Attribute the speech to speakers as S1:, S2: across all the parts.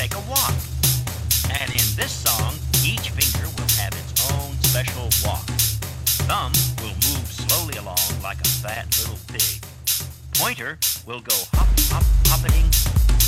S1: take a walk. And in this song, each finger will have its own special walk. Thumb will move slowly along like a fat little pig. Pointer will go hop, hop, hopping.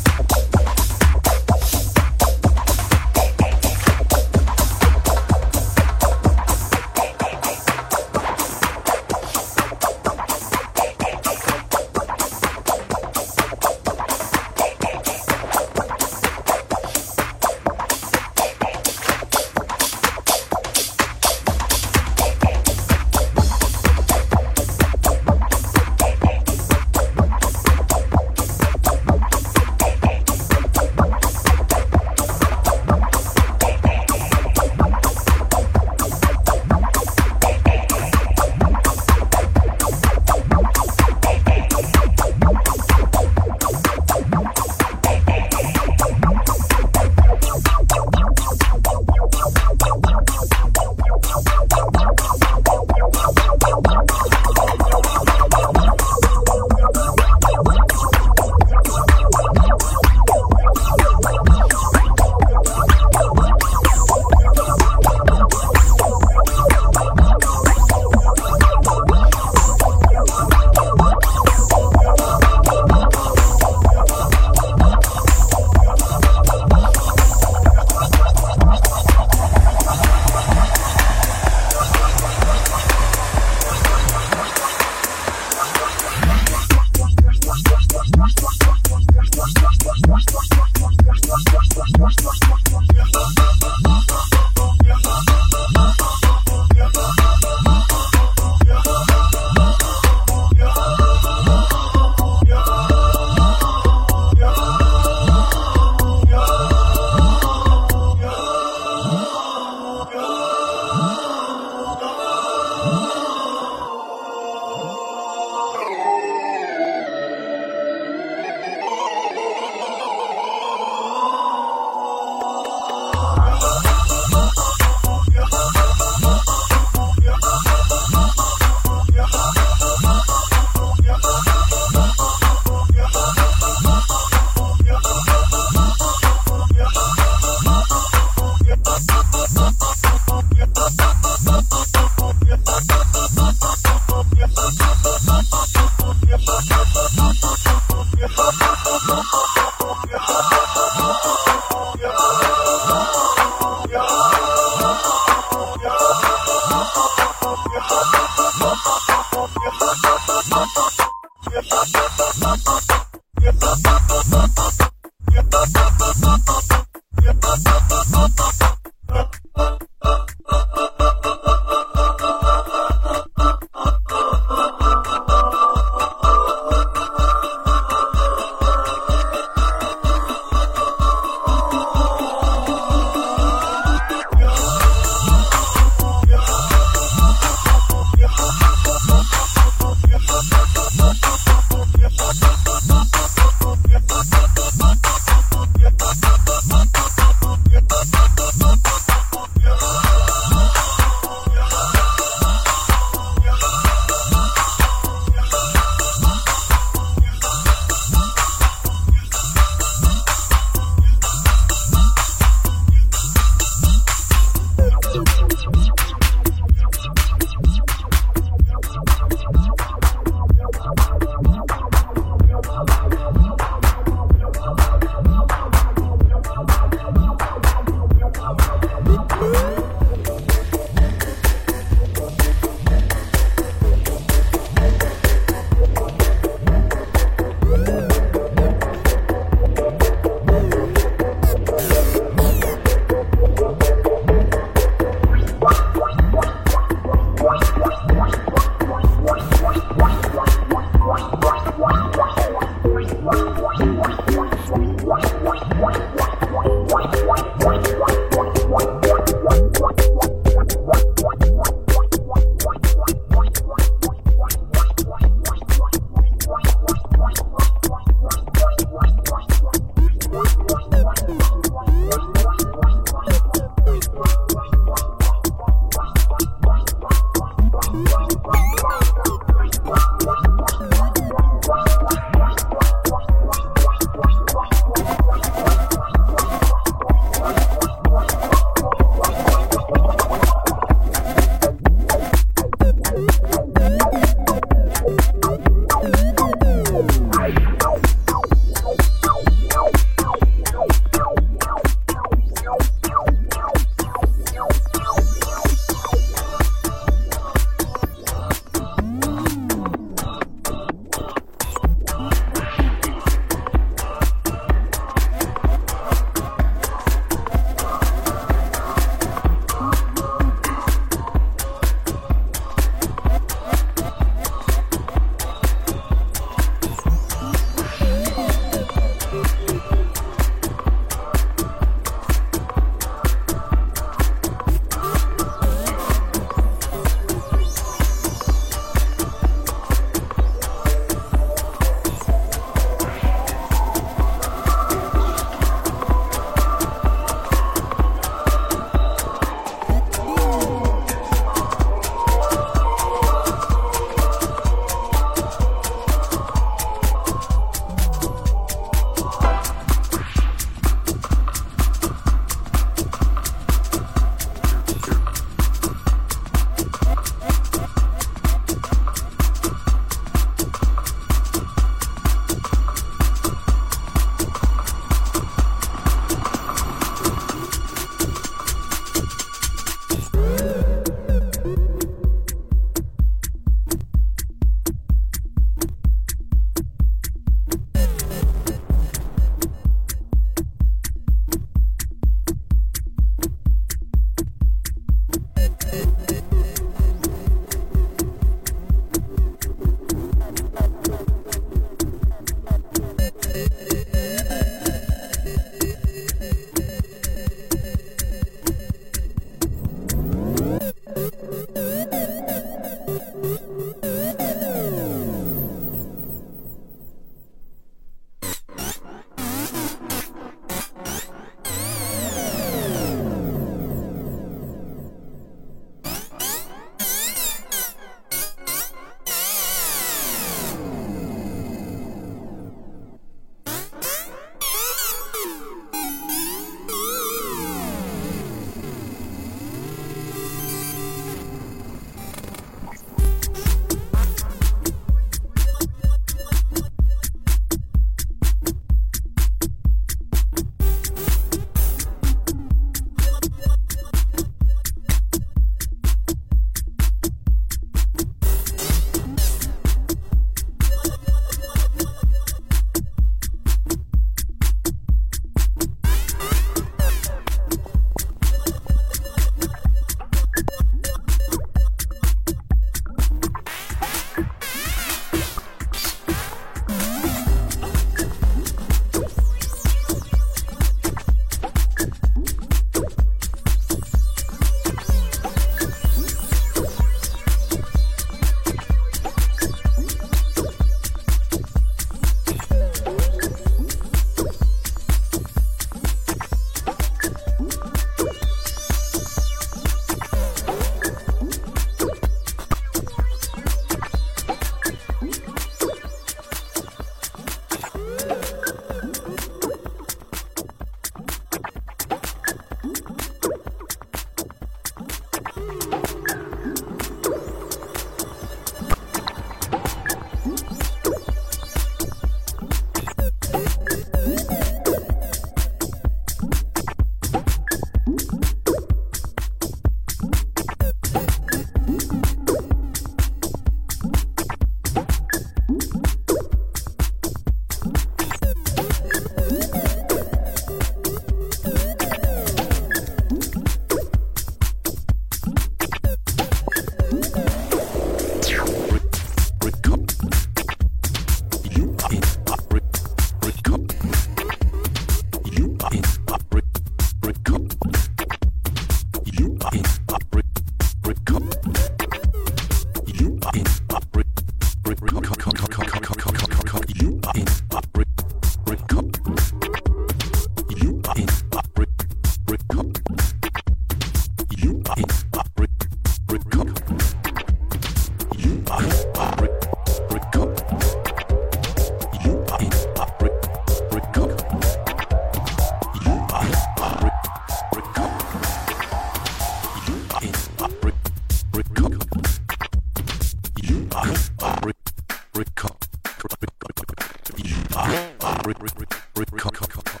S1: Record.